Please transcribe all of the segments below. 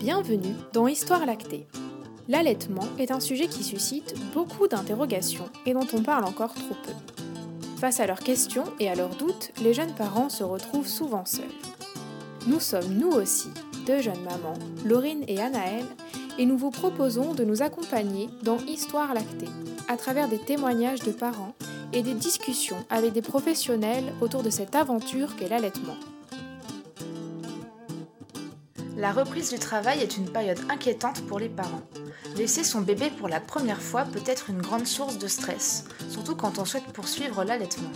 Bienvenue dans Histoire lactée. L'allaitement est un sujet qui suscite beaucoup d'interrogations et dont on parle encore trop peu. Face à leurs questions et à leurs doutes, les jeunes parents se retrouvent souvent seuls. Nous sommes nous aussi deux jeunes mamans, Laurine et Anaëlle, et nous vous proposons de nous accompagner dans Histoire lactée, à travers des témoignages de parents et des discussions avec des professionnels autour de cette aventure qu'est l'allaitement. La reprise du travail est une période inquiétante pour les parents. Laisser son bébé pour la première fois peut être une grande source de stress, surtout quand on souhaite poursuivre l'allaitement.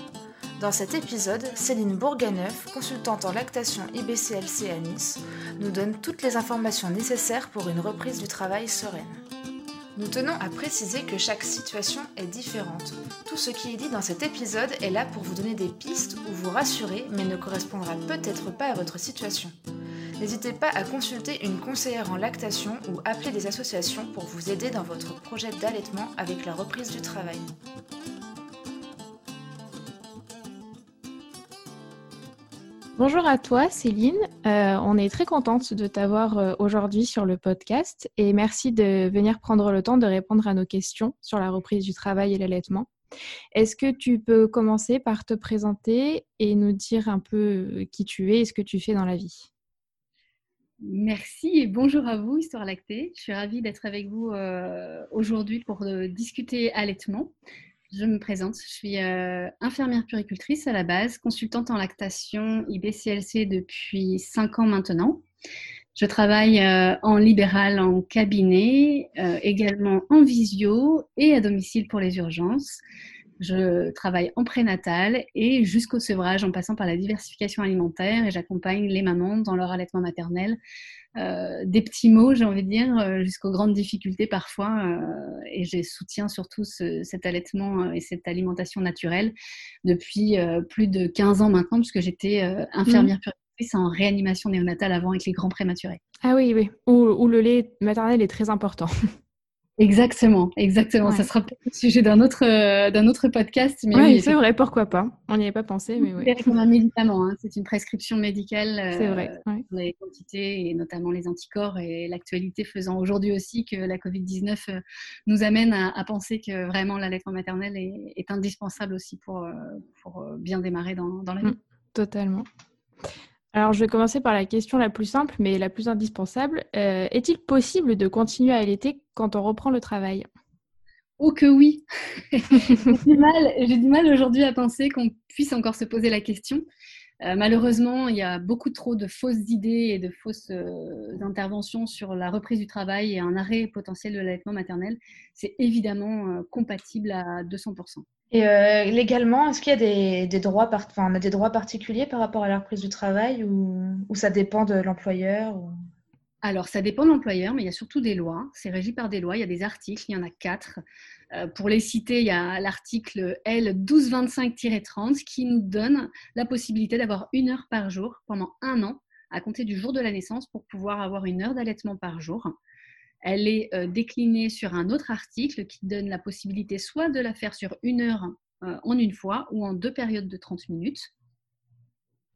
Dans cet épisode, Céline Bourganeuf, consultante en lactation IBCLC à Nice, nous donne toutes les informations nécessaires pour une reprise du travail sereine. Nous tenons à préciser que chaque situation est différente. Tout ce qui est dit dans cet épisode est là pour vous donner des pistes ou vous rassurer, mais ne correspondra peut-être pas à votre situation. N'hésitez pas à consulter une conseillère en lactation ou appeler des associations pour vous aider dans votre projet d'allaitement avec la reprise du travail. Bonjour à toi Céline, euh, on est très contente de t'avoir euh, aujourd'hui sur le podcast et merci de venir prendre le temps de répondre à nos questions sur la reprise du travail et l'allaitement. Est-ce que tu peux commencer par te présenter et nous dire un peu euh, qui tu es et ce que tu fais dans la vie? Merci et bonjour à vous, Histoire Lactée. Je suis ravie d'être avec vous aujourd'hui pour discuter allaitement. Je me présente, je suis euh, infirmière puricultrice à la base, consultante en lactation IBCLC depuis 5 ans maintenant. Je travaille euh, en libéral, en cabinet, euh, également en visio et à domicile pour les urgences. Je travaille en prénatal et jusqu'au sevrage en passant par la diversification alimentaire et j'accompagne les mamans dans leur allaitement maternel euh, des petits mots, j'ai envie de dire, euh, jusqu'aux grandes difficultés parfois. Euh, et je soutiens surtout cet allaitement et cette alimentation naturelle depuis plus de 15 ans maintenant, puisque j'étais infirmière mmh. en réanimation néonatale avant avec les grands prématurés. Ah oui, oui, où le lait maternel est très important. Exactement, exactement. Ça sera peut-être le sujet d'un autre, euh, d'un autre podcast. Mais oui, c'est vrai, pourquoi pas. On n'y avait pas pensé, mais oui. C'est un médicament, hein. c'est une prescription médicale. Euh, c'est vrai. Les quantités et notamment les anticorps et l'actualité faisant aujourd'hui aussi que la Covid-19 euh, nous amène à, penser que vraiment l'allaitement maternel est, est, indispensable aussi pour, pour bien démarrer dans, dans la vie. Mmh, totalement. Alors, je vais commencer par la question la plus simple, mais la plus indispensable. Euh, est-il possible de continuer à allaiter quand on reprend le travail? Oh que oui J'ai du mal, aujourd'hui à penser qu'on puisse encore se poser la question. Euh, malheureusement, il y a beaucoup trop de fausses idées et de fausses euh, interventions sur la reprise du travail et un arrêt potentiel de l'allaitement maternel. C'est évidemment compatible à 200%. Et euh, légalement, est-ce qu'il y a des, droits, enfin, on a des droits particuliers par rapport à la reprise du travail ou, ça dépend de l'employeur Alors, ça dépend de l'employeur, mais il y a surtout des lois. C'est régi par des lois. Il y a des articles, il y en a quatre. Euh, pour les citer, il y a l'article L1225-30 qui nous donne la possibilité d'avoir une heure par jour pendant un an à compter du jour de la naissance pour pouvoir avoir une heure d'allaitement par jour. Elle est euh, déclinée sur un autre article qui donne la possibilité soit de la faire sur une heure euh, en une fois ou en deux périodes de 30 minutes.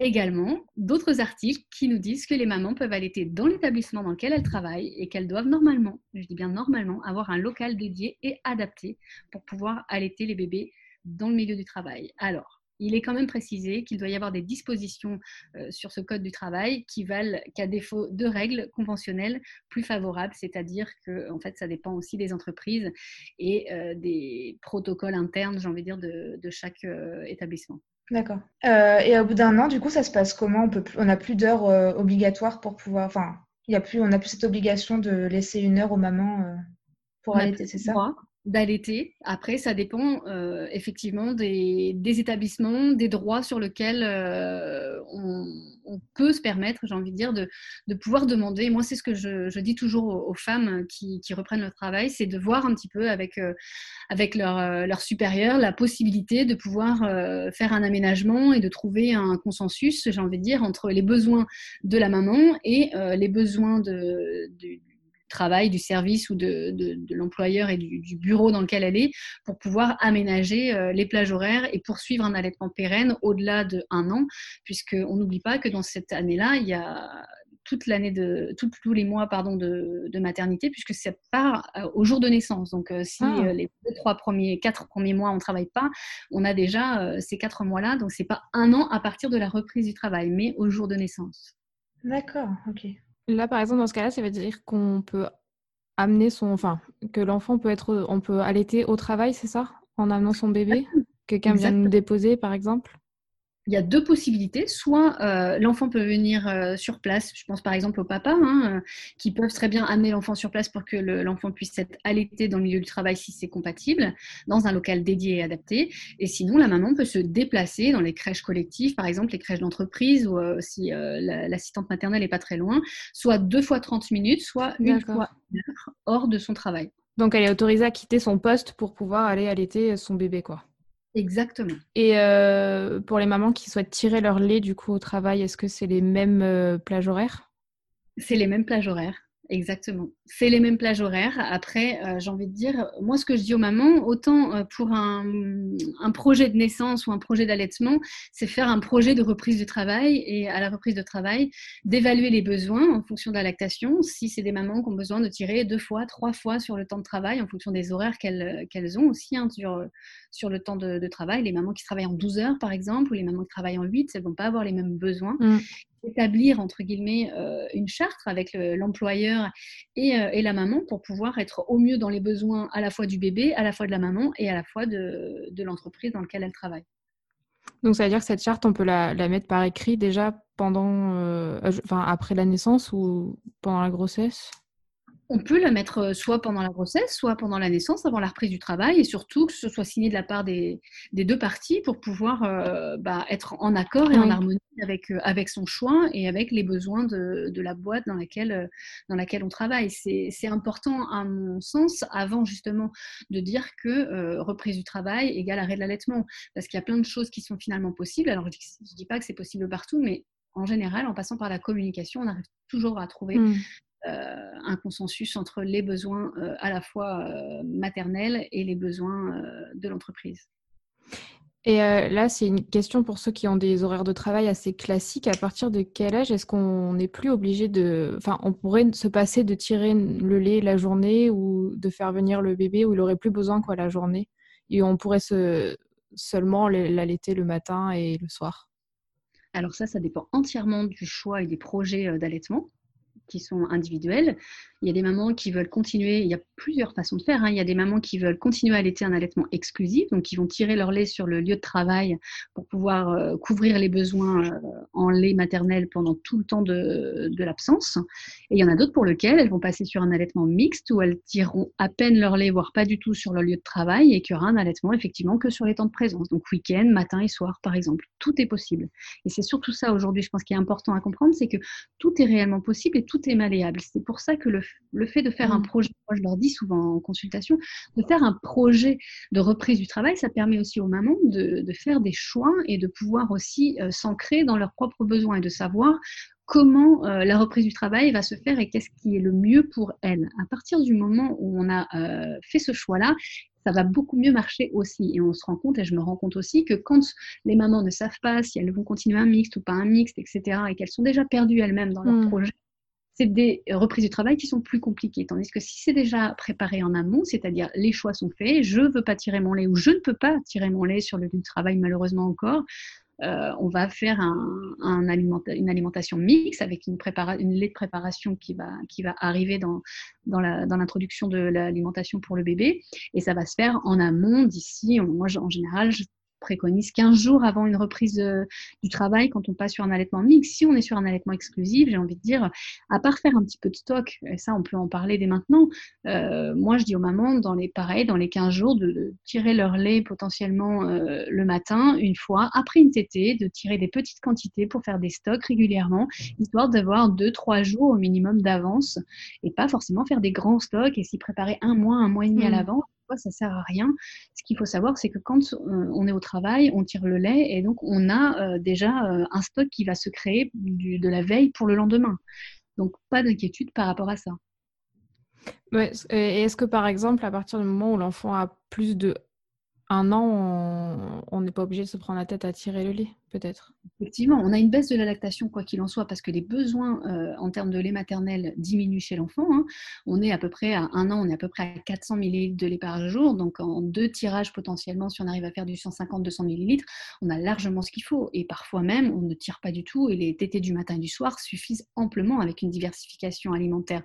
Également, d'autres articles qui nous disent que les mamans peuvent allaiter dans l'établissement dans lequel elles travaillent et qu'elles doivent normalement, je dis bien normalement, avoir un local dédié et adapté pour pouvoir allaiter les bébés dans le milieu du travail. Alors, il est quand même précisé qu'il doit y avoir des dispositions euh, sur ce code du travail qui valent qu'à défaut de règles conventionnelles plus favorables, c'est-à-dire que en fait ça dépend aussi des entreprises et euh, des protocoles internes, j'ai envie de dire, de, chaque euh, établissement. D'accord. et au bout d'un an, du coup, ça se passe comment? On peut, on n'a plus d'heures obligatoires pour pouvoir, enfin, il y a plus, on n'a plus cette obligation de laisser une heure aux mamans pour allaiter, c'est ça? D'allaiter. Après, ça dépend euh, effectivement des, établissements, des droits sur lesquels euh, on, peut se permettre, j'ai envie de dire, de, pouvoir demander. Moi, c'est ce que je, dis toujours aux, femmes qui, reprennent le travail, c'est de voir un petit peu avec, euh, avec leur, supérieur la possibilité de pouvoir faire un aménagement et de trouver un consensus, j'ai envie de dire, entre les besoins de la maman et les besoins de, travail, du service ou de, l'employeur et du, bureau dans lequel elle est pour pouvoir aménager euh, les plages horaires et poursuivre un allaitement pérenne au-delà de un an, puisqu'on n'oublie pas que dans cette année-là, il y a toute l'année de tous les mois pardon de, maternité puisque ça part au jour de naissance. Donc si ah. les trois premiers, quatre premiers mois on travaille pas, on a déjà ces quatre mois-là. Donc c'est pas un an à partir de la reprise du travail, mais au jour de naissance. D'accord, ok. Là, par exemple, dans ce cas-là, ça veut dire qu'on peut amener son, enfin, que l'enfant peut être, on peut allaiter au travail, c'est ça, en amenant son bébé? Quelqu'un vient nous déposer, par exemple? Il y a deux possibilités. Soit euh, l'enfant peut venir euh, sur place, je pense par exemple au papa, hein, euh, qui peuvent très bien amener l'enfant sur place pour que l'enfant puisse être allaité dans le milieu du travail si c'est compatible, dans un local dédié et adapté. Et sinon, la maman peut se déplacer dans les crèches collectives, par exemple les crèches d'entreprise, ou si l'assistante maternelle n'est pas très loin, soit deux fois 30 minutes, soit une fois une heure hors de son travail. Donc elle est autorisée à quitter son poste pour pouvoir aller allaiter son bébé, quoi. Exactement. Et euh, pour les mamans qui souhaitent tirer leur lait du coup au travail, est-ce que c'est les mêmes euh, plages horaires? C'est les mêmes plages horaires. Exactement. C'est les mêmes plages horaires. Après, euh, j'ai envie de dire, moi, ce que je dis aux mamans, autant euh, pour un, projet de naissance ou un projet d'allaitement, c'est faire un projet de reprise de travail et à la reprise de travail, d'évaluer les besoins en fonction de la lactation. Si c'est des mamans qui ont besoin de tirer deux fois, trois fois sur le temps de travail, en fonction des horaires qu'elles ont aussi hein, sur, sur le temps de, travail. Les mamans qui travaillent en 12 heures, par exemple, ou les mamans qui travaillent en 8, elles ne vont pas avoir les mêmes besoins. Mmh établir entre guillemets euh, une charte avec l'employeur euh, et, la maman pour pouvoir être au mieux dans les besoins à la fois du bébé, à la fois de la maman et à la fois de, l'entreprise dans laquelle elle travaille. Donc ça veut dire que cette charte, on peut la, mettre par écrit déjà pendant, euh, enfin après la naissance ou pendant la grossesse? On peut la mettre euh, soit pendant la grossesse, soit pendant la naissance, avant la reprise du travail, et surtout que ce soit signé de la part des, deux parties pour pouvoir euh, bah, être en accord et en harmonie avec, euh, avec son choix et avec les besoins de, la boîte dans laquelle, dans laquelle on travaille. C'est important, à mon sens, avant justement de dire que reprise du travail égale arrêt de l'allaitement, parce qu'il y a plein de choses qui sont finalement possibles. Alors, je ne dis pas que c'est possible partout, mais en général, en passant par la communication, on arrive toujours à trouver mmh. Euh, un consensus entre les besoins euh, à la fois euh, maternels et les besoins de l'entreprise. Et là, c'est une question pour ceux qui ont des horaires de travail assez classiques. À partir de quel âge est-ce qu'on n'est plus obligé de... Enfin, on pourrait se passer de tirer le lait la journée ou de faire venir le bébé où il aurait plus besoin quoi la journée? Et on pourrait se... seulement l'allaiter le matin et le soir Alors ça, ça dépend entièrement du choix et des projets d'allaitement qui sont individuelles. Il y a des mamans qui veulent continuer, il y a plusieurs façons de faire. Hein. Il y a des mamans qui veulent continuer à allaiter un allaitement exclusif, donc qui vont tirer leur lait sur le lieu de travail pour pouvoir euh, couvrir les besoins euh, en lait maternel pendant tout le temps de, de l'absence. Et il y en a d'autres pour lesquelles elles vont passer sur un allaitement mixte où elles tireront à peine leur lait, voire pas du tout sur leur lieu de travail, et qu'il y aura un allaitement effectivement que sur les temps de présence, donc week-end, matin et soir par exemple. Tout est possible. Et c'est surtout ça aujourd'hui, je pense, qui est important à comprendre, c'est que tout est réellement possible et tout est malléable. C'est pour ça que le le fait de faire un mmh. projet, moi je leur dis souvent en consultation, de faire un projet de reprise du travail, ça permet aussi aux mamans de, faire des choix et de pouvoir aussi euh, s'ancrer dans leurs propres besoins et de savoir comment euh, la reprise du travail va se faire et qu'est-ce qui est le mieux pour elles. À partir du moment où on a euh, fait ce choix-là, ça va beaucoup mieux marcher aussi. Et on se rend compte, et je me rends compte aussi, que quand les mamans ne savent pas si elles vont continuer un mixte ou pas un mixte, etc., et qu'elles sont déjà perdues elles-mêmes dans leur mmh. projet, c'est des reprises du travail qui sont plus compliquées. Tandis que si c'est déjà préparé en amont, c'est-à-dire les choix sont faits, je ne veux pas tirer mon lait ou je ne peux pas tirer mon lait sur le lieu de travail malheureusement encore, euh, on va faire un, une alimentation mixte avec une, une, lait de préparation qui va, qui va arriver dans, dans l'introduction de l'alimentation pour le bébé. Et ça va se faire en amont d'ici, moi en général, préconise 15 jours avant une reprise euh, du travail quand on passe sur un allaitement mixte. Si on est sur un allaitement exclusif, j'ai envie de dire, à part faire un petit peu de stock, et ça on peut en parler dès maintenant, euh, moi je dis aux mamans, dans les, pareil, dans les 15 jours, de, tirer leur lait potentiellement euh, le matin, une fois, après une tétée, de tirer des petites quantités pour faire des stocks régulièrement, histoire d'avoir 2-3 jours au minimum d'avance, et pas forcément faire des grands stocks et s'y préparer un mois, un mois et demi à mmh. Ça sert à rien. Ce qu'il faut savoir, c'est que quand on est au travail, on tire le lait et donc on a euh, déjà euh, un stock qui va se créer de la veille pour le lendemain. Donc pas d'inquiétude par rapport à ça. et est-ce que par exemple, à partir du moment où l'enfant a plus de un an, on n'est pas obligé de se prendre la tête à tirer le lait, peut-être. Effectivement, on a une baisse de la lactation, quoi qu'il en soit, parce que les besoins euh, en termes de lait maternel diminuent chez l'enfant. Hein. On est à peu près à un an, on est à peu près à 400 ml de lait par jour. Donc en deux tirages potentiellement, si on arrive à faire du 150-200 ml, on a largement ce qu'il faut. Et parfois même, on ne tire pas du tout et les tétés du matin et du soir suffisent amplement avec une diversification alimentaire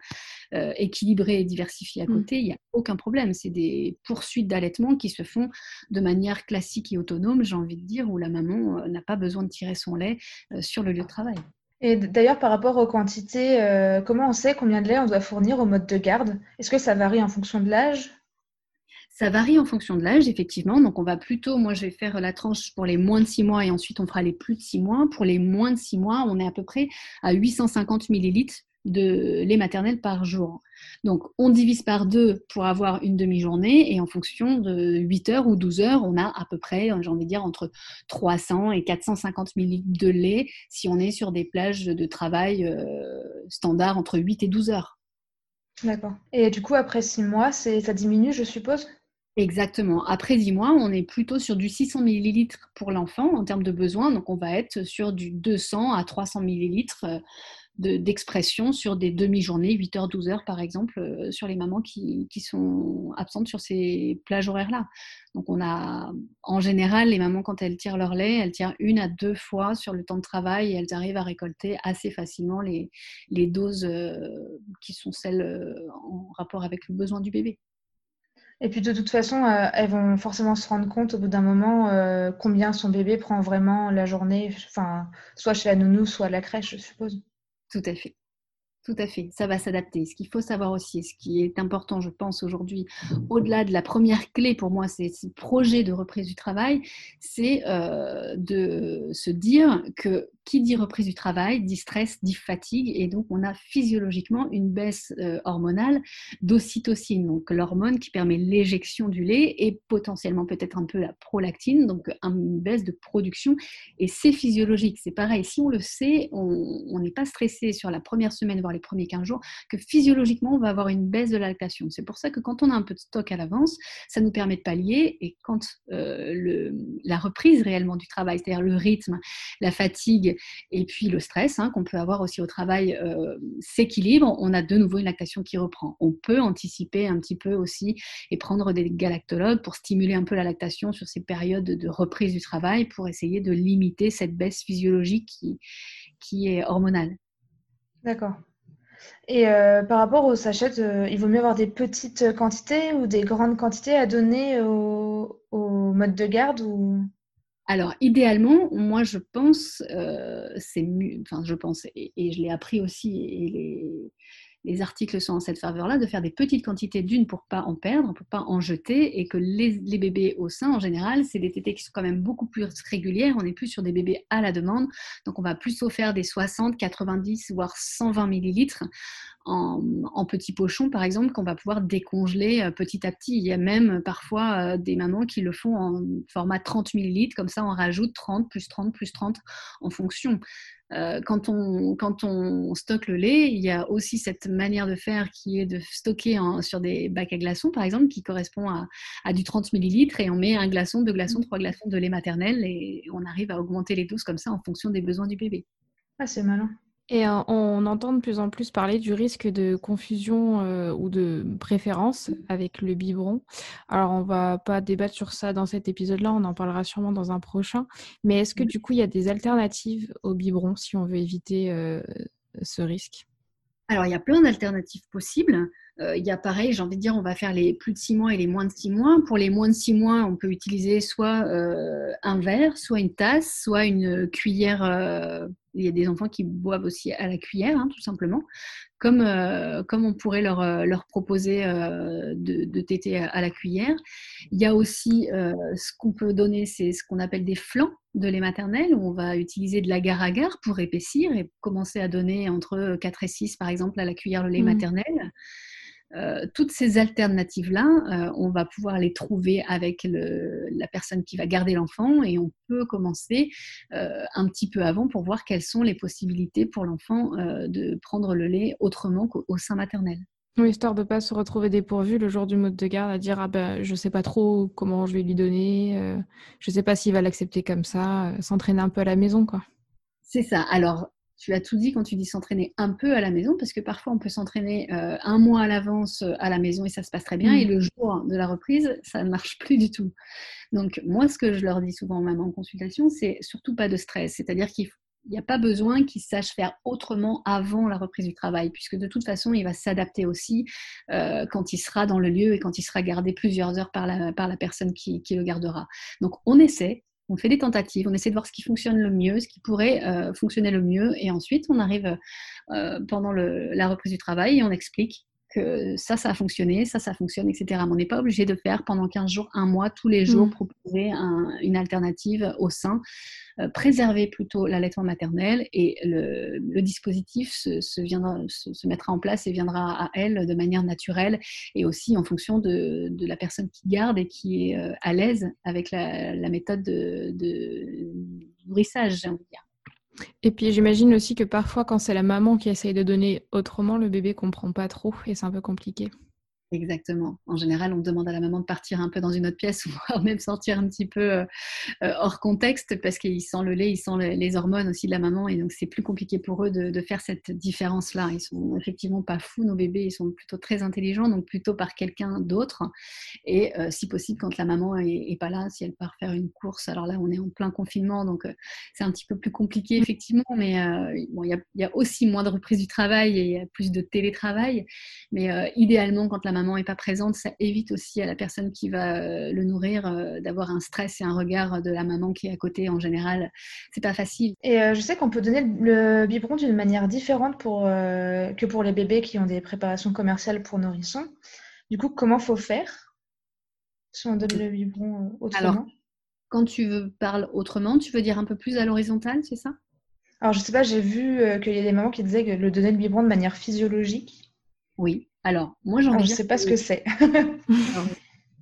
euh, équilibrée et diversifiée à mmh. côté. Il n'y a aucun problème. C'est des poursuites d'allaitement qui se font de manière classique et autonome, j'ai envie de dire, où la maman euh, n'a pas besoin de tirer son lait euh, sur le lieu de travail. Et d'ailleurs, par rapport aux quantités, euh, comment on sait combien de lait on doit fournir au mode de garde? Est-ce que ça varie en fonction de l'âge? Ça varie en fonction de l'âge, effectivement. Donc, on va plutôt, moi, je vais faire la tranche pour les moins de 6 mois et ensuite on fera les plus de 6 mois. Pour les moins de 6 mois, on est à peu près à 850 millilitres de lait maternel par jour. Donc, on divise par deux pour avoir une demi-journée et en fonction de 8 heures ou 12 heures, on a à peu près, j'ai envie de dire, entre 300 et 450 ml de lait si on est sur des plages de travail euh, standard entre 8 et 12 heures. D'accord. Et du coup, après 6 mois, ça diminue, je suppose? Exactement. Après 10 mois, on est plutôt sur du 600 ml pour l'enfant en termes de besoins. Donc, on va être sur du 200 à 300 ml d'expression sur des demi-journées, 8 heures, 12 heures par exemple, euh, sur les mamans qui, sont absentes sur ces plages horaires-là. Donc on a, en général, les mamans quand elles tirent leur lait, elles tirent une à deux fois sur le temps de travail et elles arrivent à récolter assez facilement les, doses euh, qui sont celles euh, en rapport avec le besoin du bébé. Et puis de toute façon, elles vont forcément se rendre compte au bout d'un moment combien son bébé prend vraiment la journée, soit chez la nounou, soit à la crèche, je suppose. Tout à fait. Tout à fait, ça va s'adapter. Ce qu'il faut savoir aussi, ce qui est important, je pense, aujourd'hui, au-delà de la première clé pour moi, c'est ce projet de reprise du travail, c'est euh, de se dire que qui dit reprise du travail dit stress, dit fatigue, et donc on a physiologiquement une baisse euh, hormonale d'ocytocine, donc l'hormone qui permet l'éjection du lait, et potentiellement peut-être un peu la prolactine, donc une baisse de production, et c'est physiologique. C'est pareil, si on le sait, on n'est pas stressé sur la première semaine, voire les premiers 15 jours, que physiologiquement, on va avoir une baisse de la lactation. C'est pour ça que quand on a un peu de stock à l'avance, ça nous permet de pallier, et quand euh, la reprise réellement du travail, c'est-à-dire le rythme, la fatigue et puis le stress hein, qu'on peut avoir aussi au travail euh, s'équilibre, on a de nouveau une lactation qui reprend. On peut anticiper un petit peu aussi et prendre des galactologues pour stimuler un peu la lactation sur ces périodes de reprise du travail pour essayer de limiter cette baisse physiologique qui, est hormonale. D'accord. Et euh, par rapport aux sachets, euh, il vaut mieux avoir des petites quantités ou des grandes quantités à donner au, mode de garde ou... Alors, idéalement, moi, je pense, euh, c'est enfin, je pense, et, je l'ai appris aussi, et les, les articles sont en cette faveur-là, de faire des petites quantités d'une pour pas en perdre, pour pas en jeter, et que les, bébés au sein, en général, c'est des tétés qui sont quand même beaucoup plus régulières. On n'est plus sur des bébés à la demande, donc on va plutôt faire des 60, 90, voire 120 millilitres en, petits pochons, par exemple, qu'on va pouvoir décongeler euh, petit à petit. Il y a même parfois euh, des mamans qui le font en format 30 millilitres, comme ça on rajoute 30, plus 30, plus 30 en fonction. Euh, quand, on, quand on stocke le lait, il y a aussi cette manière de faire qui est de stocker sur des bacs à glaçons, par exemple, qui correspond à, du 30 millilitres et on met un glaçon, deux glaçons, trois glaçons de lait maternel et on arrive à augmenter les doses comme ça en fonction des besoins du bébé. Ah, c'est malin. Et euh, on entend de plus en plus parler du risque de confusion euh, ou de préférence avec le biberon. Alors, on va pas débattre sur ça dans cet épisode-là, on en parlera sûrement dans un prochain. Mais est-ce que du coup, il y a des alternatives au biberon si on veut éviter euh, ce risque? Alors, il y a plein d'alternatives possibles. Il y a pareil, j'ai envie de dire, on va faire les plus de 6 mois et les moins de 6 mois. Pour les moins de 6 mois, on peut utiliser soit un verre, soit une tasse, soit une cuillère il y a des enfants qui boivent aussi à la cuillère, hein, tout simplement, comme, euh, comme on pourrait leur, euh, leur proposer euh, de, de téter à, la cuillère. Il y a aussi ce qu'on peut donner, c'est ce qu'on appelle des flancs de lait maternel, où on va utiliser de l'agar-agar pour épaissir et commencer à donner entre 4 et 6, par exemple, à la cuillère le lait mmh. maternel. Euh, toutes ces alternatives-là, euh, on va pouvoir les trouver avec la personne qui va garder l'enfant et on peut commencer euh, un petit peu avant pour voir quelles sont les possibilités pour l'enfant de prendre le lait autrement qu'au sein maternel. Oui, histoire de ne pas se retrouver dépourvu le jour du mode de garde à dire ah ben je sais pas trop comment je vais lui donner, je je sais pas s'il va l'accepter comme ça, s'entraîner un peu à la maison quoi. C'est ça. Alors tu as tout dit quand tu dis s'entraîner un peu à la maison, parce que parfois on peut s'entraîner euh, un mois à l'avance à la maison et ça se passe très bien, et mm. le jour de la reprise, ça ne marche plus du tout. Donc moi, ce que je leur dis souvent même en consultation, c'est surtout pas de stress, c'est-à-dire qu'il il n'y a pas besoin qu'il sache faire autrement avant la reprise du travail, puisque de toute façon, il va s'adapter aussi euh, quand il sera dans le lieu et quand il sera gardé plusieurs heures par la, par la personne qui, qui, le gardera. Donc, on essaie, on fait des tentatives, on essaie de voir ce qui fonctionne le mieux, ce qui pourrait euh, fonctionner le mieux, et ensuite, on arrive euh, pendant la reprise du travail et on explique que ça, ça a fonctionné, ça, ça fonctionne, etc. Mais on n'est pas obligé de faire pendant 15 jours, un mois, tous les jours, mmh. proposer une alternative au sein, euh, préserver plutôt l'allaitement maternel et le, dispositif se, viendra, se, mettra en place et viendra à elle de manière naturelle et aussi en fonction de, la personne qui garde et qui est euh, à l'aise avec la, méthode de, de nourrissage, j'ai envie de dire. Et puis j'imagine aussi que parfois quand c'est la maman qui essaye de donner autrement, le bébé comprend pas trop et c'est un peu compliqué. Exactement. En général, on demande à la maman de partir un peu dans une autre pièce, ou même sortir un petit peu euh, euh, hors contexte, parce qu'il sent le lait, il sent les hormones aussi de la maman, et donc c'est plus compliqué pour eux de, faire cette différence-là. Ils sont effectivement pas fous, nos bébés, ils sont plutôt très intelligents, donc plutôt par quelqu'un d'autre. Et euh, si possible, quand la maman est, pas là, si elle part faire une course, alors là, on est en plein confinement, donc c'est un petit peu plus compliqué, effectivement, mais bon, il y, a aussi moins de reprise du travail et il y a plus de télétravail. Mais idéalement, quand la maman maman n'est pas présente, ça évite aussi à la personne qui va euh, le nourrir euh, d'avoir un stress et un regard de la maman qui est à côté. En général, c'est pas facile. Et euh, je sais qu'on peut donner le biberon d'une manière différente pour, que pour les bébés qui ont des préparations commerciales pour nourrissons. Du coup, comment faut faire si on donne le biberon autrement? Alors, quand tu veux, parles autrement, tu veux dire un peu plus à l'horizontale, c'est ça? Alors, je sais pas, j'ai vu qu'il y a des mamans qui disaient que le donner le biberon de manière physiologique. Oui, alors, moi, j'en Je ne sais pas ce que c'est.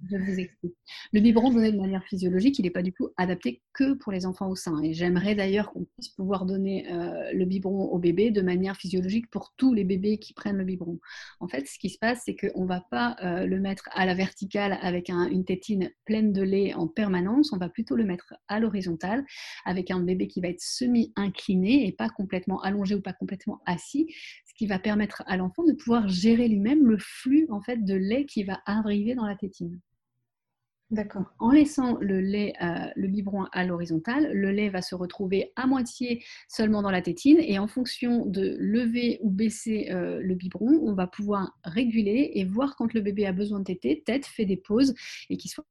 je vous explique. Le biberon donné de manière physiologique, il n'est pas du tout adapté que pour les enfants au sein. Et j'aimerais d'ailleurs qu'on puisse pouvoir donner euh, le biberon au bébé de manière physiologique pour tous les bébés qui prennent le biberon. En fait, ce qui se passe, c'est qu'on ne va pas euh, le mettre à la verticale avec une tétine pleine de lait en permanence. On va plutôt le mettre à l'horizontale avec un bébé qui va être semi-incliné et pas complètement allongé ou pas complètement assis, qui va permettre à l'enfant de pouvoir gérer lui-même le flux en fait de lait qui va arriver dans la tétine. D'accord. En laissant le lait, euh, le biberon à l'horizontale, le lait va se retrouver à moitié seulement dans la tétine et en fonction de lever ou baisser euh, le biberon, on va pouvoir réguler et voir quand le bébé a besoin de téter, tête, fait des pauses et qu'il soit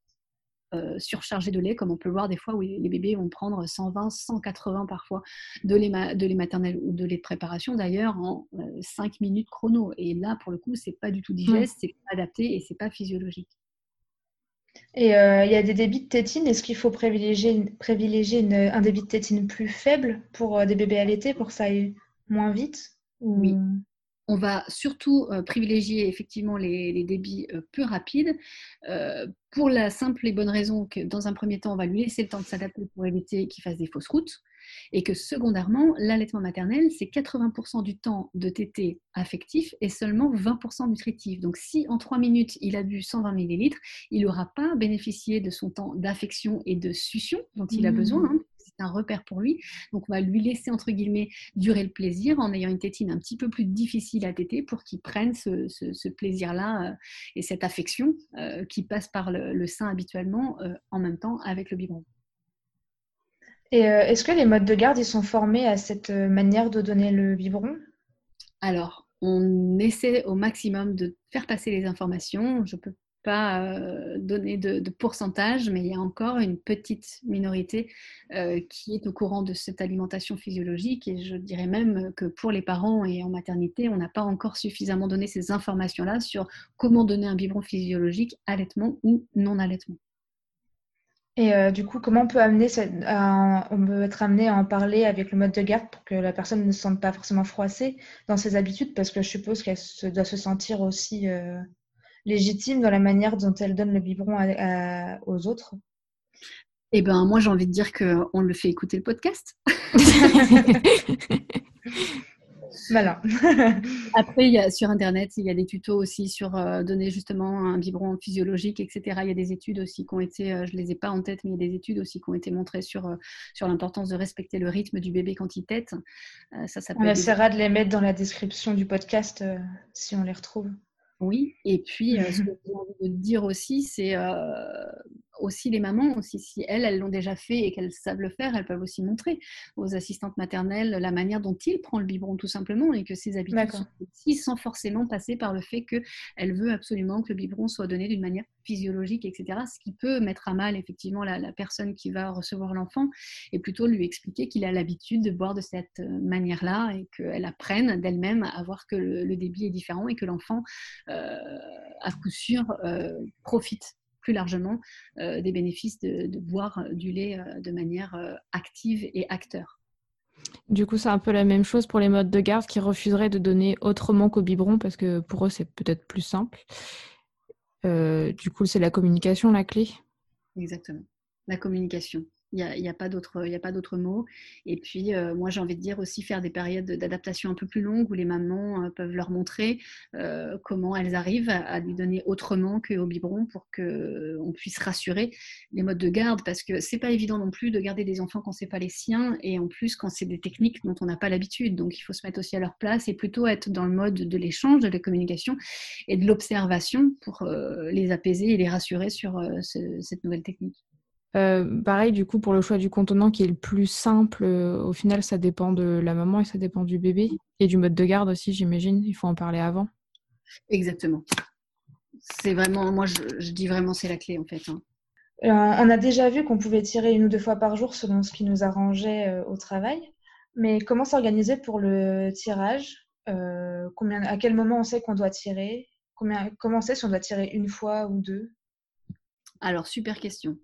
euh, surchargé de lait, comme on peut le voir des fois où les bébés vont prendre 120, 180 parfois de lait, de lait maternel ou de lait de préparation d'ailleurs en 5 minutes chrono. Et là, pour le coup, c'est pas du tout digeste, c'est pas adapté et c'est pas physiologique. Et euh, il y a des débits de tétine. Est-ce qu'il faut privilégier, privilégier un débit de tétine plus faible pour euh, des bébés allaités pour que ça aille moins vite Oui. On va surtout euh, privilégier effectivement les, débits peu rapides pour la simple et bonne raison que dans un premier temps, on va lui laisser le temps de s'adapter pour éviter qu'il fasse des fausses routes et que secondairement, l'allaitement maternel, c'est 80% du temps de tété affectif et seulement 20% nutritif. Donc si en 3 minutes, il a bu 120 ml, il n'aura pas bénéficié de son temps d'affection et de succion dont il a besoin. Hein. C'est un repère pour lui. Donc, on va lui laisser, entre guillemets, durer le plaisir en ayant une tétine un petit peu plus difficile à téter pour qu'il prenne ce, plaisir-là euh, et cette affection euh, qui passe par le, sein habituellement euh, en même temps avec le biberon. Et est-ce que les modes de garde ils sont formés à cette manière de donner le biberon? Alors, on essaie au maximum de faire passer les informations. Je peux pas euh, donner de, pourcentage, mais il y a encore une petite minorité qui est au courant de cette alimentation physiologique. Et je dirais même que pour les parents et en maternité, on n'a pas encore suffisamment donné ces informations-là sur comment donner un biberon physiologique, allaitement ou non allaitement. Et euh, du coup, comment on peut, amener on peut être amené à en parler avec le mode de garde pour que la personne ne se sente pas forcément froissée dans ses habitudes? Parce que je suppose qu'elle doit se sentir aussi euh, légitime dans la manière dont elle donne le biberon aux autres. Eh ben, moi, j'ai envie de dire qu'on le fait écouter le podcast. Malin. Après, il y a, sur Internet, il y a des tutos aussi sur euh, donner justement un biberon physiologique, etc. Il y a des études aussi qui ont été, euh, je ne les ai pas en tête, mais il y a des études aussi qui ont été montrées sur, euh, sur l'importance de respecter le rythme du bébé quand il tète. ça, ça on essaiera de les mettre dans la description du podcast si on les retrouve. Oui, et puis ce que j'ai envie de dire aussi, c'est aussi les mamans, aussi si elles, elles l'ont déjà fait et qu'elles savent le faire, elles peuvent aussi montrer aux assistantes maternelles la manière dont il prend le biberon tout simplement et que ses habitudes sont aussi sans forcément passer par le fait qu'elle veut absolument que le biberon soit donné d'une manière physiologique, etc. Ce qui peut mettre à mal effectivement la, personne qui va recevoir l'enfant et plutôt lui expliquer qu'il a l'habitude de boire de cette manière-là et qu'elle apprenne d'elle-même à voir que le, débit est différent et que l'enfant, euh, à coup sûr, euh, profite plus largement euh, des bénéfices de, boire du lait euh, de manière euh, active et acteur. Du coup, c'est un peu la même chose pour les modes de garde qui refuseraient de donner autrement qu'au biberon parce que pour eux, c'est peut-être plus simple. du coup, c'est la communication la clé. Exactement. La communication. Il n'y a, a, pas d'autre mot. Et puis, euh, moi, j'ai envie de dire aussi faire des périodes d'adaptation un peu plus longues où les mamans euh, peuvent leur montrer euh, comment elles arrivent à, lui donner autrement qu'au biberon pour qu'on puisse rassurer les modes de garde. Parce que c'est pas évident non plus de garder des enfants quand c'est pas les siens et en plus quand c'est des techniques dont on n'a pas l'habitude. Donc, il faut se mettre aussi à leur place et plutôt être dans le mode de l'échange, de la communication et de l'observation pour les apaiser et les rassurer sur cette nouvelle technique. Euh, pareil, du coup, pour le choix du contenant qui est le plus simple, euh, au final, ça dépend de la maman et ça dépend du bébé et du mode de garde aussi, j'imagine. Il faut en parler avant. Exactement. C'est vraiment, moi, je, dis vraiment, c'est la clé en fait. Hein. Euh, on a déjà vu qu'on pouvait tirer une ou deux fois par jour selon ce qui nous arrangeait au travail. Mais comment s'organiser pour le tirage combien, À quel moment on sait qu'on doit tirer combien, Comment on sait si on doit tirer une fois ou deux? Alors, super question.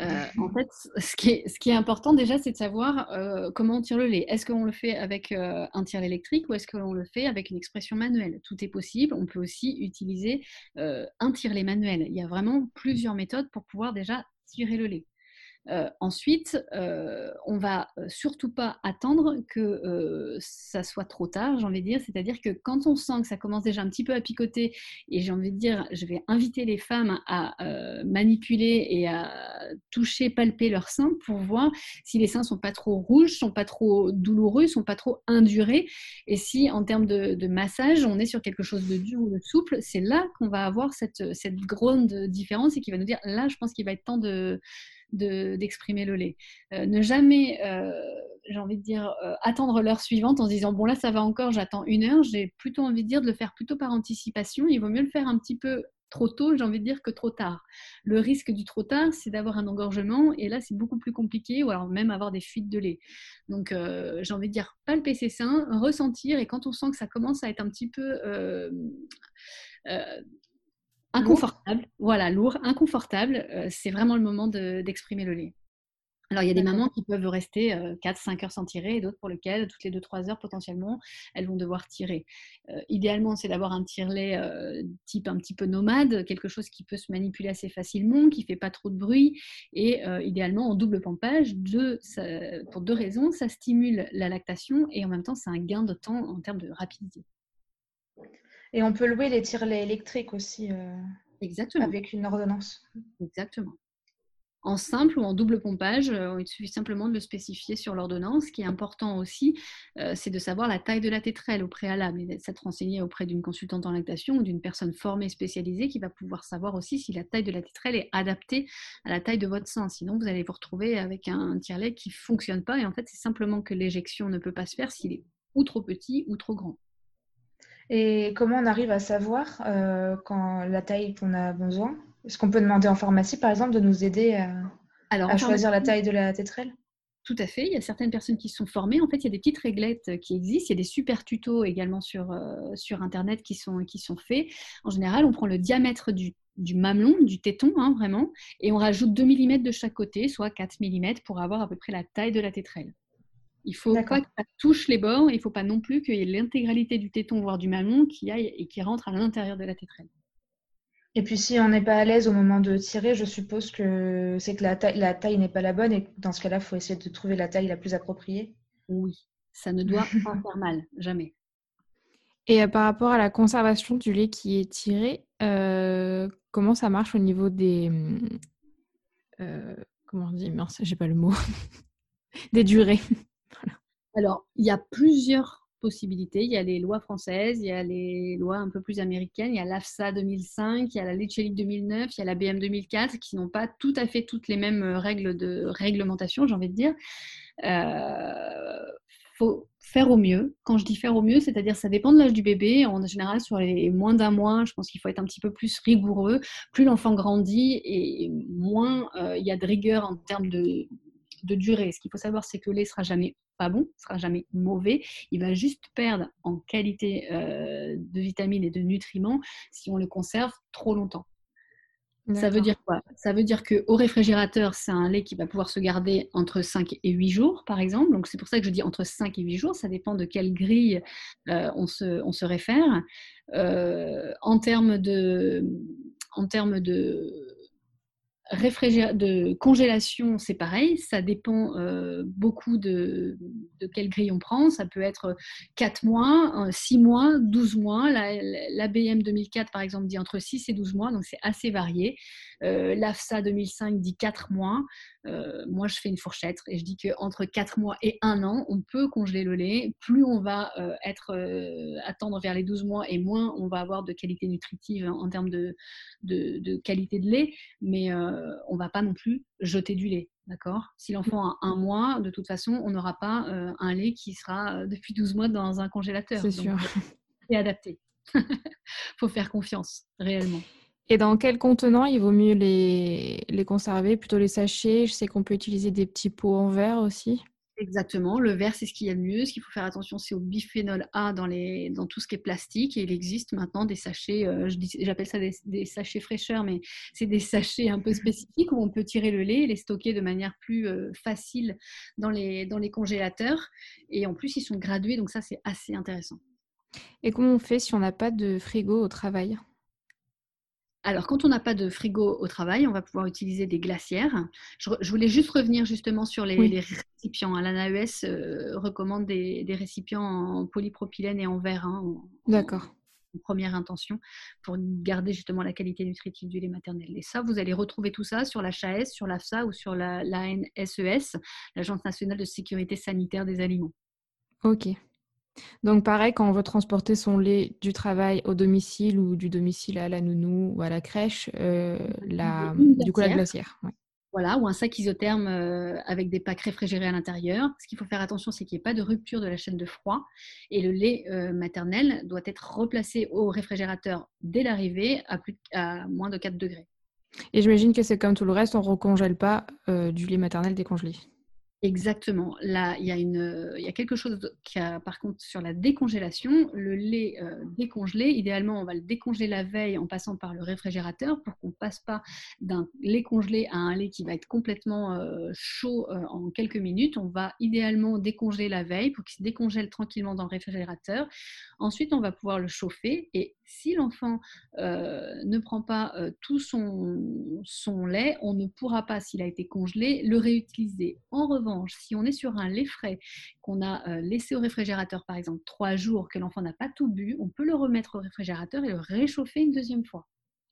Euh, en fait, ce qui, est, important déjà, c'est de savoir euh, comment on tire le lait. Est-ce qu'on le fait avec euh, un tire électrique ou est-ce qu'on le fait avec une expression manuelle? Tout est possible. On peut aussi utiliser un tire-lait manuel. Il y a vraiment plusieurs méthodes pour pouvoir déjà tirer le lait. Euh, ensuite, euh, on va euh, surtout pas attendre que ça soit trop tard, j'ai envie de dire. C'est-à-dire que quand on sent que ça commence déjà un petit peu à picoter, et j'ai envie de dire, je vais inviter les femmes à manipuler et à toucher, palper leurs seins pour voir si les seins sont pas trop rouges, sont pas trop douloureux, sont pas trop indurés, et si en termes de, massage, on est sur quelque chose de dur ou de souple, c'est là qu'on va avoir cette, cette grande différence et qui va nous dire, là, je pense qu'il va être temps de d'exprimer le lait. Euh, ne jamais, euh, j'ai envie de dire, euh, attendre l'heure suivante en se disant, bon là ça va encore, j'attends une heure. J'ai plutôt envie de dire de le faire plutôt par anticipation. Il vaut mieux le faire un petit peu trop tôt, j'ai envie de dire, que trop tard. Le risque du trop tard, c'est d'avoir un engorgement, et là, c'est beaucoup plus compliqué, ou alors même avoir des fuites de lait. Donc, j'ai envie de dire, palper ses seins, ressentir, et quand on sent que ça commence à être un petit peu Inconfortable, voilà, lourd, inconfortable, euh, c'est vraiment le moment d'exprimer le lait. Alors, il y a des mamans qui peuvent rester 4-5 euh, heures sans tirer et d'autres pour lesquelles, toutes les 2-3 heures potentiellement, elles vont devoir tirer. Euh, idéalement, c'est d'avoir un tire-lait type un petit peu nomade, quelque chose qui peut se manipuler assez facilement, qui ne fait pas trop de bruit et idéalement en double pampage pour deux raisons. Ça stimule la lactation et en même temps, c'est un gain de temps en termes de rapidité. Et on peut louer les tirelets électriques aussi euh, Exactement. avec une ordonnance. Exactement. En simple ou en double pompage, euh, il suffit simplement de le spécifier sur l'ordonnance. Ce qui est important aussi, euh, c'est de savoir la taille de la tétrelle au préalable et s'être renseigné auprès d'une consultante en lactation ou d'une personne formée spécialisée qui va pouvoir savoir aussi si la taille de la tétrelle est adaptée à la taille de votre sein. Sinon, vous allez vous retrouver avec un tire-lait qui ne fonctionne pas et en fait, c'est simplement que l'éjection ne peut pas se faire s'il est ou trop petit ou trop grand. Et comment on arrive à savoir euh, quand la taille qu'on a besoin? Est-ce qu'on peut demander en pharmacie, par exemple, de nous aider à, choisir la taille de la tétrelle tout à fait. Il y a certaines personnes qui sont formées. En fait, il y a des petites réglettes qui existent. Il y a des super tutos également sur, euh, sur Internet qui sont, qui sont faits. En général, on prend le diamètre du, du mamelon, du téton, hein, vraiment, et on rajoute 2 mm de chaque côté, soit 4 mm, pour avoir à peu près la taille de la tétrelle. Il faut pas que ça touche les bords, il ne faut pas non plus qu'il y ait l'intégralité du téton, voire du mamelon, qui aille et qui rentre à l'intérieur de la tétrelle. Et puis si on n'est pas à l'aise au moment de tirer, je suppose que c'est que la taille, la taille n'est pas la bonne et dans ce cas-là, il faut essayer de trouver la taille la plus appropriée. Oui, ça ne doit pas faire mal, jamais. Et par rapport à la conservation du lait qui est tiré, comment ça marche au niveau des... Mmh, comment on dit? Mince, j'ai pas le mot. des durées. Alors, il y a plusieurs possibilités. Il y a les lois françaises, il y a les lois un peu plus américaines, il y a l'AFSA 2005, il y a la Lechelli 2009, il y a la BM 2004 qui n'ont pas tout à fait toutes les mêmes règles de réglementation, j'ai envie de dire. Euh, faut faire au mieux. Quand je dis faire au mieux, c'est-à-dire ça dépend de l'âge du bébé. En général, sur les moins d'un mois, je pense qu'il faut être un petit peu plus rigoureux. Plus l'enfant grandit et moins euh, il y a de rigueur en termes de, de durée. Ce qu'il faut savoir, c'est que le lait sera jamais pas bon, sera jamais mauvais. Il va juste perdre en qualité euh, de vitamines et de nutriments si on le conserve trop longtemps. Ça veut dire quoi? Ça veut dire qu'au réfrigérateur, c'est un lait qui va pouvoir se garder entre 5 et 8 jours, par exemple. Donc, c'est pour ça que je dis entre 5 et 8 jours. Ça dépend de quelle grille euh, on, se, on, se, réfère. Euh, en termes de, en termes de de congélation, c'est pareil, ça dépend euh, beaucoup de, de, quelle grille on prend. Ça peut être 4 mois, 6 mois, 12 mois. La, la, BM 2004, par exemple, dit entre 6 et 12 mois, donc c'est assez varié. Euh, L'AFSA 2005 dit 4 mois. Euh, moi, je fais une fourchette et je dis qu'entre 4 mois et 1 an, on peut congeler le lait. Plus on va euh, être, attendre vers les 12 mois et moins on va avoir de qualité nutritive en termes de, de, qualité de lait. Mais on ne va pas non plus jeter du lait. D'accord? Si l'enfant a un mois, de toute façon, on n'aura pas un lait qui sera depuis 12 mois dans un congélateur. C'est sûr. C'est adapté. Il faut faire confiance, réellement. Et dans quel contenant il vaut mieux les, les conserver? Plutôt les sachets? Je sais qu'on peut utiliser des petits pots en verre aussi. Exactement, le verre c'est ce qu'il y a de mieux. Ce qu'il faut faire attention c'est au biphénol A dans, les, dans tout ce qui est plastique. Et il existe maintenant des sachets, euh, j'appelle ça des, sachets fraîcheurs, mais c'est des sachets un peu spécifiques où on peut tirer le lait et les stocker de manière plus euh, facile dans les, dans les congélateurs. Et en plus ils sont gradués, donc ça c'est assez intéressant. Et comment on fait si on n'a pas de frigo au travail? Alors, quand on n'a pas de frigo au travail, on va pouvoir utiliser des glacières. Je, voulais juste revenir justement sur les, récipients. L'ANAES euh, recommande des, récipients en polypropylène et en verre. Hein, D'accord. Première intention pour garder justement la qualité nutritive du lait maternel. Et ça, vous allez retrouver tout ça sur la l'HAS, sur l'AFSA ou sur la, l'ANSES, l'Agence nationale de sécurité sanitaire des aliments. Ok. Donc pareil, quand on veut transporter son lait du travail au domicile ou du domicile à la nounou ou à la crèche, euh, la, du coup la glacière. Voilà, ou un sac isotherme euh, avec des packs réfrigérés à l'intérieur. Ce qu'il faut faire attention, c'est qu'il n'y ait pas de rupture de la chaîne de froid. Et le lait euh, maternel doit être replacé au réfrigérateur dès l'arrivée à, à moins de 4 degrés. Et j'imagine que c'est comme tout le reste, on ne recongèle pas du lait maternel décongelé. Exactement. Là, il y, a a quelque chose qui a, par contre, sur la décongélation. Le lait euh, décongelé, idéalement, on va le décongeler la veille en passant par le réfrigérateur pour qu'on ne passe pas d'un lait congelé à un lait qui va être complètement euh, chaud euh, en quelques minutes. On va idéalement décongeler la veille pour qu'il se décongèle tranquillement dans le réfrigérateur. Ensuite, on va pouvoir le chauffer et si l'enfant ne prend pas tout son, son lait, on ne pourra pas, s'il a été congelé, le réutiliser. En revanche, si on est sur un lait frais qu'on a euh, laissé au réfrigérateur, par exemple, trois jours, que l'enfant n'a pas tout bu, on peut le remettre au réfrigérateur et le réchauffer une deuxième fois.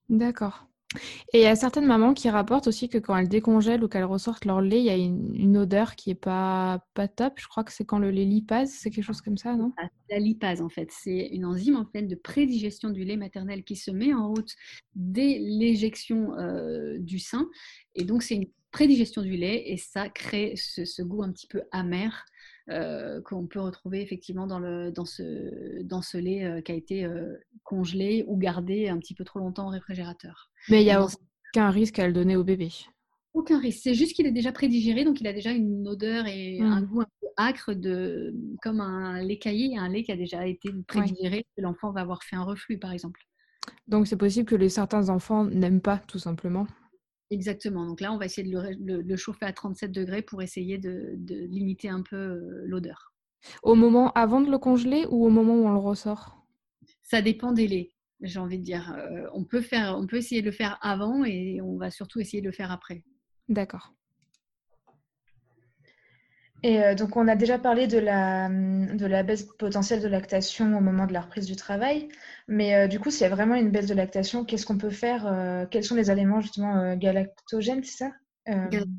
D'accord. Et il y a certaines mamans qui rapportent aussi que quand elles décongèlent ou qu'elles ressortent leur lait, il y a une, odeur qui est pas, pas top. Je crois que c'est quand le lait lipase, c'est quelque chose comme ça, non? La lipase, en fait, c'est une enzyme en fait de prédigestion du lait maternel qui se met en route dès l'éjection euh, du sein. Et donc, c'est une prédigestion du lait et ça crée ce, goût un petit peu amer qu'on peut retrouver effectivement dans, le, dans, ce, dans ce lait euh, qui a été euh, congelé ou gardé un petit peu trop longtemps au réfrigérateur. Mais il n'y a aucun risque à le donner au bébé aucun risque. C'est juste qu'il est déjà prédigéré, donc il a déjà une odeur et un mmh. goût un peu acre, de, comme un lait caillé, un lait qui a déjà été prédigéré, que l'enfant va avoir fait un reflux, par exemple. Donc c'est possible que les, certains enfants n'aiment pas, tout simplement. Exactement. Donc là, on va essayer de le, chauffer à 37 degrés pour essayer de, limiter un peu euh, l'odeur. Au moment avant de le congeler ou au moment où on le ressort? Ça dépend des laits, j'ai envie de dire. Euh, on, peut faire, on peut essayer de le faire avant et on va surtout essayer de le faire après. D'accord. Et donc, on a déjà parlé de la, de la baisse potentielle de lactation au moment de la reprise du travail. Mais du coup, s'il y a vraiment une baisse de lactation, qu'est-ce qu'on peut faire Quels sont les aliments justement galactogènes, c'est ça?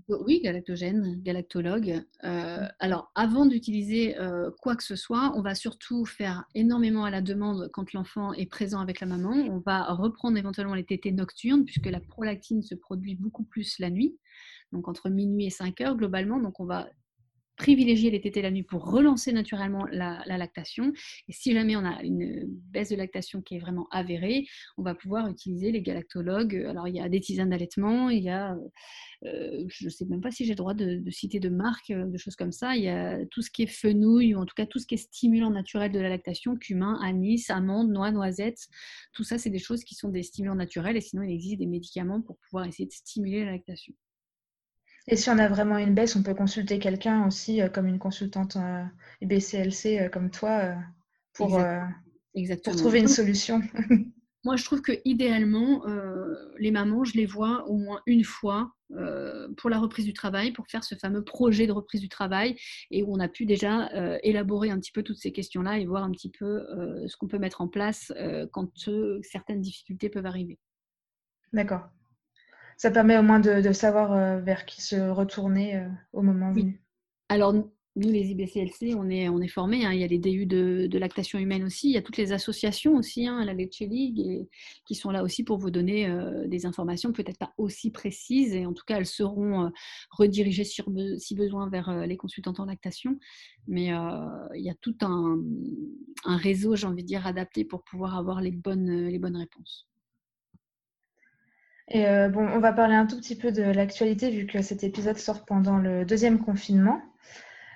Oui, galactogène, galactologue. alors, avant d'utiliser quoi que ce soit, on va surtout faire énormément à la demande quand l'enfant est présent avec la maman. On va reprendre éventuellement les tétés nocturnes, puisque la prolactine se produit beaucoup plus la nuit, donc entre minuit et 5 heures globalement. Donc, on va privilégier les tétés la nuit pour relancer naturellement la, lactation. Et si jamais on a une baisse de lactation qui est vraiment avérée, on va pouvoir utiliser les galactologues. Alors, il y a des tisanes d'allaitement, il y a, euh, je ne sais même pas si j'ai le droit de, citer de marques, euh, de choses comme ça. Il y a tout ce qui est fenouil, ou en tout cas tout ce qui est stimulant naturel de la lactation, cumin, anis, amande, noix, noisettes. Tout ça, c'est des choses qui sont des stimulants naturels. Et sinon, il existe des médicaments pour pouvoir essayer de stimuler la lactation. Et si on a vraiment une baisse, on peut consulter quelqu'un aussi, euh, comme une consultante euh, IBCLC euh, comme toi, pour, pour trouver une solution. Moi, je trouve que idéalement, les mamans, je les vois au moins une fois pour la reprise du travail, pour faire ce fameux projet de reprise du travail, et où on a pu déjà élaborer un petit peu toutes ces questions-là et voir un petit peu ce qu'on peut mettre en place quand certaines difficultés peuvent arriver. D'accord ça permet au moins de, savoir euh, vers qui se retourner euh, au moment venu. Alors, nous, les IBCLC, on est, on est formés. Hein. Il y a les DU de, lactation humaine aussi. Il y a toutes les associations aussi, hein, la Lecce League, et, qui sont là aussi pour vous donner euh, des informations, peut-être pas aussi précises. Et en tout cas, elles seront redirigées sur, si besoin vers les consultants en lactation. Mais il y a tout un, un réseau, j'ai envie de dire, adapté pour pouvoir avoir les bonnes, les bonnes réponses. Euh, bon, on va parler un tout petit peu de l'actualité vu que cet épisode sort pendant le deuxième confinement.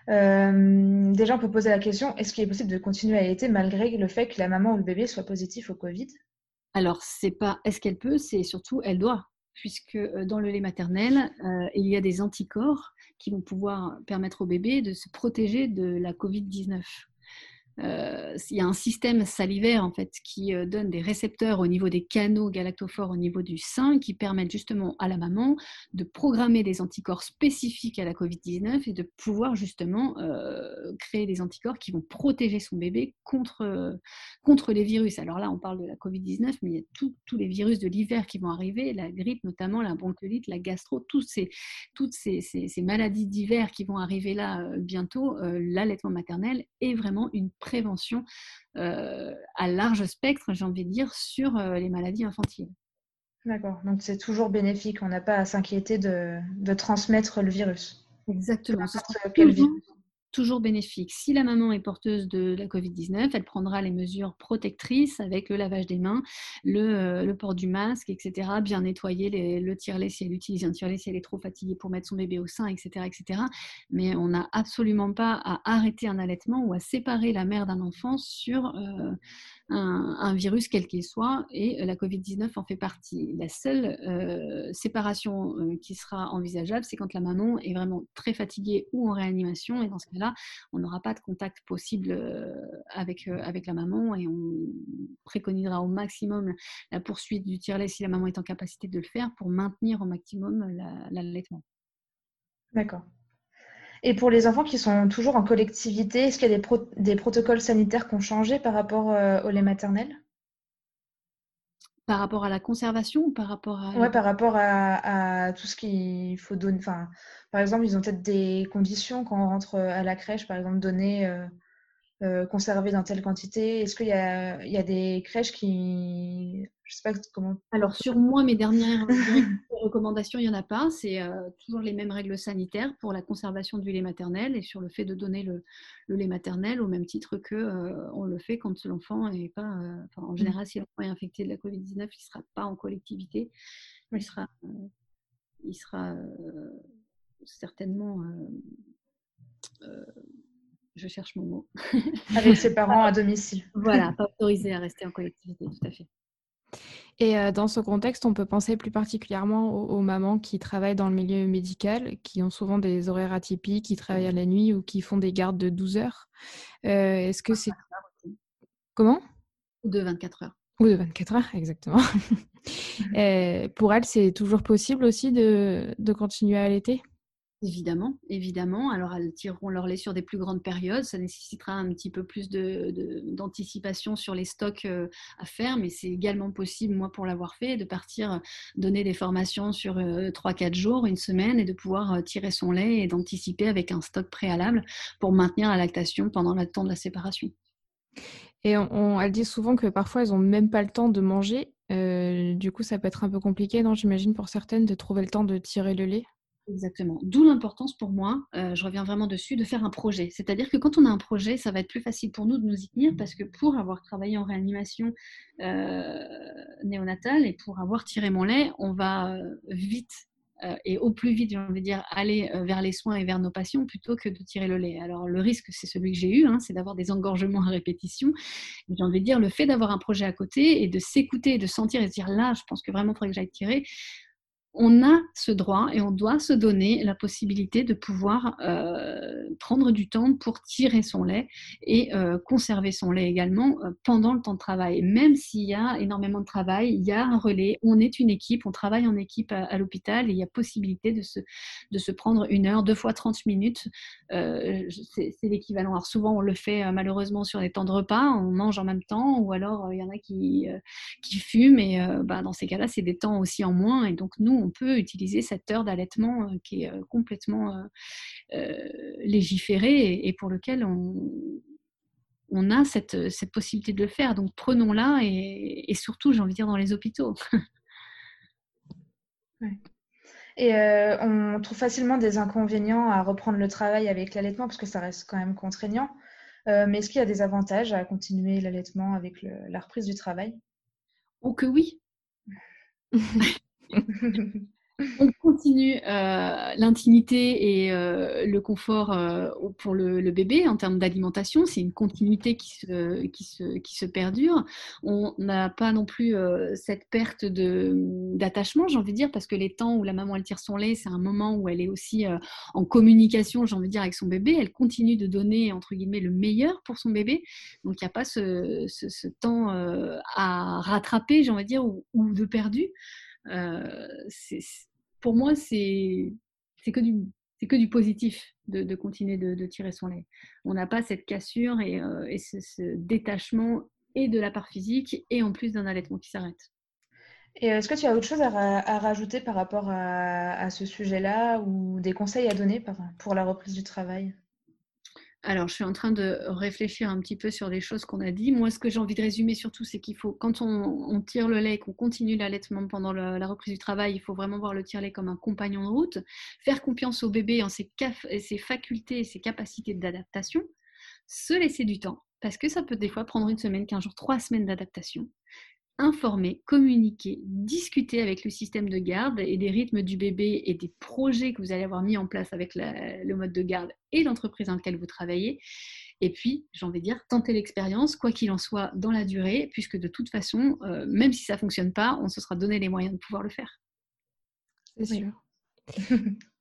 Euh, déjà, on peut poser la question est-ce qu'il est possible de continuer à allaiter malgré le fait que la maman ou le bébé soit positif au Covid? Alors, c'est pas est-ce qu'elle peut, c'est surtout elle doit, puisque euh, dans le lait maternel, il y a des anticorps qui vont pouvoir permettre au bébé de se protéger de la Covid-19. Euh, il y a un système salivaire en fait qui euh, donne des récepteurs au niveau des canaux galactophores au niveau du sein qui permettent justement à la maman de programmer des anticorps spécifiques à la Covid-19 et de pouvoir justement euh, créer des anticorps qui vont protéger son bébé contre, contre les virus. Alors là, on parle de la Covid-19, mais il y a tous les virus de l'hiver qui vont arriver, la grippe notamment, la bronchiolite, la gastro, tous ces, toutes ces, ces maladies d'hiver qui vont arriver là bientôt. L'allaitement maternel est vraiment une prévention euh, à large spectre, j'ai envie de dire, sur euh, les maladies infantiles. D'accord, donc c'est toujours bénéfique, on n'a pas à s'inquiéter de, transmettre le virus. Exactement, quel virus toujours bénéfique. Si la maman est porteuse de la Covid-19, elle prendra les mesures protectrices avec le lavage des mains, le, euh, port du masque, etc. Bien nettoyer le tire-lait si elle utilise un tire-lait, si elle est trop fatiguée pour mettre son bébé au sein, etc. etc. Mais on n'a absolument pas à arrêter un allaitement ou à séparer la mère d'un enfant sur euh, un, virus quel qu'il soit, et la Covid-19 en fait partie. La seule euh, séparation qui sera envisageable, c'est quand la maman est vraiment très fatiguée ou en réanimation, et dans ce cas-là, on n'aura pas de contact possible euh, avec, euh, avec la maman et on préconisera au maximum la poursuite du tire-lait si la maman est en capacité de le faire pour maintenir au maximum l'allaitement. D'accord. Et pour les enfants qui sont toujours en collectivité, est-ce qu'il y a des, des, protocoles sanitaires qui ont changé par rapport euh, au lait maternel? Par rapport à la conservation ou par rapport à... Ouais, par rapport à, tout ce qu'il faut donner. Enfin, par exemple, ils ont peut-être des conditions quand on rentre à la crèche, par exemple, donner, euh, euh, conserver dans telle quantité? Est-ce qu'il y y a des crèches qui, je sais pas comment. Alors, sur moi, mes dernières recommandations, il n'y en a pas. C'est euh, toujours les mêmes règles sanitaires pour la conservation du lait maternel et sur le fait de donner le, lait maternel au même titre que euh, on le fait quand l'enfant est pas. Euh, en mmh. général, si l'enfant est infecté de la Covid-19, il ne sera pas en collectivité. Il sera, il sera certainement. Je cherche mon mot. Avec ses parents à domicile. Voilà, pas autorisé à rester en collectivité, tout à fait. Et euh, dans ce contexte, on peut penser plus particulièrement aux, mamans qui travaillent dans le milieu médical, qui ont souvent des horaires atypiques, qui travaillent à la nuit ou qui font des gardes de 12 heures. Euh, est-ce que c'est... Comment? Ou de 24 heures. Ou de 24 heures, exactement. pour elles, c'est toujours possible aussi de, de continuer à allaiter? Évidemment, évidemment. Alors, elles tireront leur lait sur des plus grandes périodes. Ça nécessitera un petit peu plus d'anticipation sur les stocks euh, à faire, mais c'est également possible, moi, pour l'avoir fait, de partir euh, donner des formations sur 3-4 euh, jours, une semaine, et de pouvoir tirer son lait et d'anticiper avec un stock préalable pour maintenir la lactation pendant le temps de la séparation. Et on, dit souvent que parfois, elles n'ont même pas le temps de manger. du coup, ça peut être un peu compliqué, non J'imagine pour certaines de trouver le temps de tirer le lait? Exactement. D'où l'importance pour moi, euh, je reviens vraiment dessus, de faire un projet. C'est-à-dire que quand on a un projet, ça va être plus facile pour nous de nous y tenir parce que pour avoir travaillé en réanimation euh, néonatale et pour avoir tiré mon lait, on va euh, vite et au plus vite, j'ai envie de dire, aller vers les soins et vers nos patients plutôt que de tirer le lait. Alors le risque, c'est celui que j'ai eu, hein, c'est d'avoir des engorgements à répétition. J'ai envie de dire, le fait d'avoir un projet à côté et de s'écouter de sentir et de dire là, je pense que vraiment il faudrait que j'aille tirer, on a ce droit et on doit se donner la possibilité de pouvoir euh, prendre du temps pour tirer son lait et euh, conserver son lait également euh, pendant le temps de travail. Même s'il y a énormément de travail, il y a un relais, on est une équipe, on travaille en équipe à, l'hôpital et il y a possibilité de se, prendre une heure, deux fois 30 minutes. c'est l'équivalent. Alors souvent on le fait malheureusement sur les temps de repas, on mange en même temps ou alors il y en a qui, fument et bah, dans ces cas-là c'est des temps aussi en moins et donc nous peut utiliser cette heure d'allaitement euh, qui est euh, complètement euh, légiférée et, pour lequel on, on a cette, cette, possibilité de le faire. Donc prenons-la et, surtout, j'ai envie de dire, dans les hôpitaux. Et on trouve facilement des inconvénients à reprendre le travail avec l'allaitement parce que ça reste quand même contraignant. mais est-ce qu'il y a des avantages à continuer l'allaitement avec la reprise du travail? Oh que oui On continue euh, l'intimité et euh, le confort euh, pour le, bébé en termes d'alimentation. C'est une continuité qui se, qui, se, qui se perdure. On n'a pas non plus cette perte d'attachement, j'ai envie de dire, parce que les temps où la maman elle tire son lait, c'est un moment où elle est aussi en communication, j'ai envie de dire, avec son bébé. Elle continue de donner, entre guillemets, le meilleur pour son bébé. Donc il n'y a pas ce, ce, temps à rattraper, j'ai envie de dire, ou, ou de perdu. Euh, pour moi, c'est que du positif de, continuer de, tirer son lait. On n'a pas cette cassure et, euh, ce, détachement et de la part physique et en plus d'un allaitement qui s'arrête. Est-ce que tu as autre chose à, rajouter par rapport à ce sujet-là ou des conseils à donner pour la reprise du travail? Alors, je suis en train de réfléchir un petit peu sur les choses qu'on a dit. Moi, ce que j'ai envie de résumer surtout, c'est qu'il faut, quand on, tire le lait et qu'on continue l'allaitement pendant la reprise du travail, il faut vraiment voir le tire-lait comme un compagnon de route, faire confiance au bébé en ses, ses facultés et ses capacités d'adaptation, se laisser du temps, parce que ça peut des fois prendre une semaine, quinze jours, trois semaines d'adaptation informer, communiquer, discuter avec le système de garde et des rythmes du bébé et des projets que vous allez avoir mis en place avec le mode de garde et l'entreprise dans laquelle vous travaillez. Et puis, j'ai envie de dire, tenter l'expérience, quoi qu'il en soit, dans la durée, puisque de toute façon, euh, même si ça ne fonctionne pas, on se sera donné les moyens de pouvoir le faire. C'est sûr.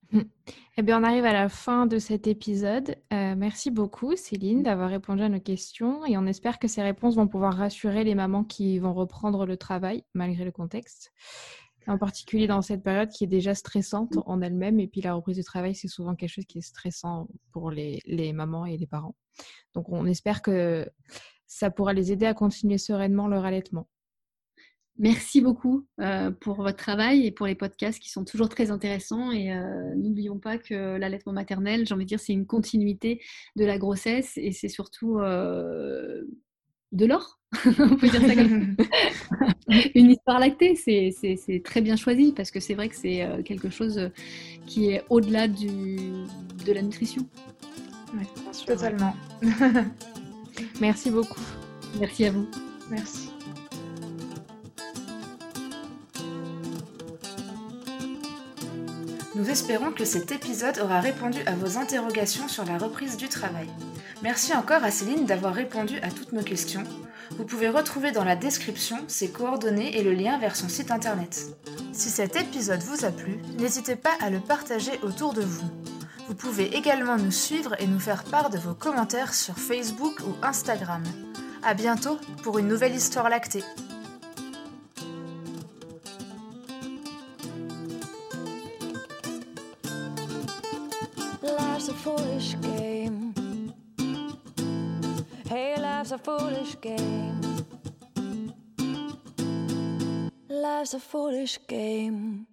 Eh bien, on arrive à la fin de cet épisode. Euh, merci beaucoup, Céline, d'avoir répondu à nos questions et on espère que ces réponses vont pouvoir rassurer les mamans qui vont reprendre le travail malgré le contexte, en particulier dans cette période qui est déjà stressante en elle-même. Et puis, la reprise du travail, c'est souvent quelque chose qui est stressant pour les, les mamans et les parents. Donc, on espère que ça pourra les aider à continuer sereinement leur allaitement. Merci beaucoup euh, pour votre travail et pour les podcasts qui sont toujours très intéressants. Et euh, n'oublions pas que l'allaitement maternel, j'ai envie de dire, c'est une continuité de la grossesse et c'est surtout euh, de l'or. On peut dire ça comme une histoire lactée, c'est très bien choisi parce que c'est vrai que c'est quelque chose qui est au-delà de la nutrition. Oui, totalement. Merci beaucoup. Merci à vous. Merci. Nous espérons que cet épisode aura répondu à vos interrogations sur la reprise du travail. Merci encore à Céline d'avoir répondu à toutes nos questions. Vous pouvez retrouver dans la description ses coordonnées et le lien vers son site internet. Si cet épisode vous a plu, n'hésitez pas à le partager autour de vous. Vous pouvez également nous suivre et nous faire part de vos commentaires sur Facebook ou Instagram. A bientôt pour une nouvelle histoire lactée. Life's a foolish game. Hey, life's a foolish game. Life's a foolish game.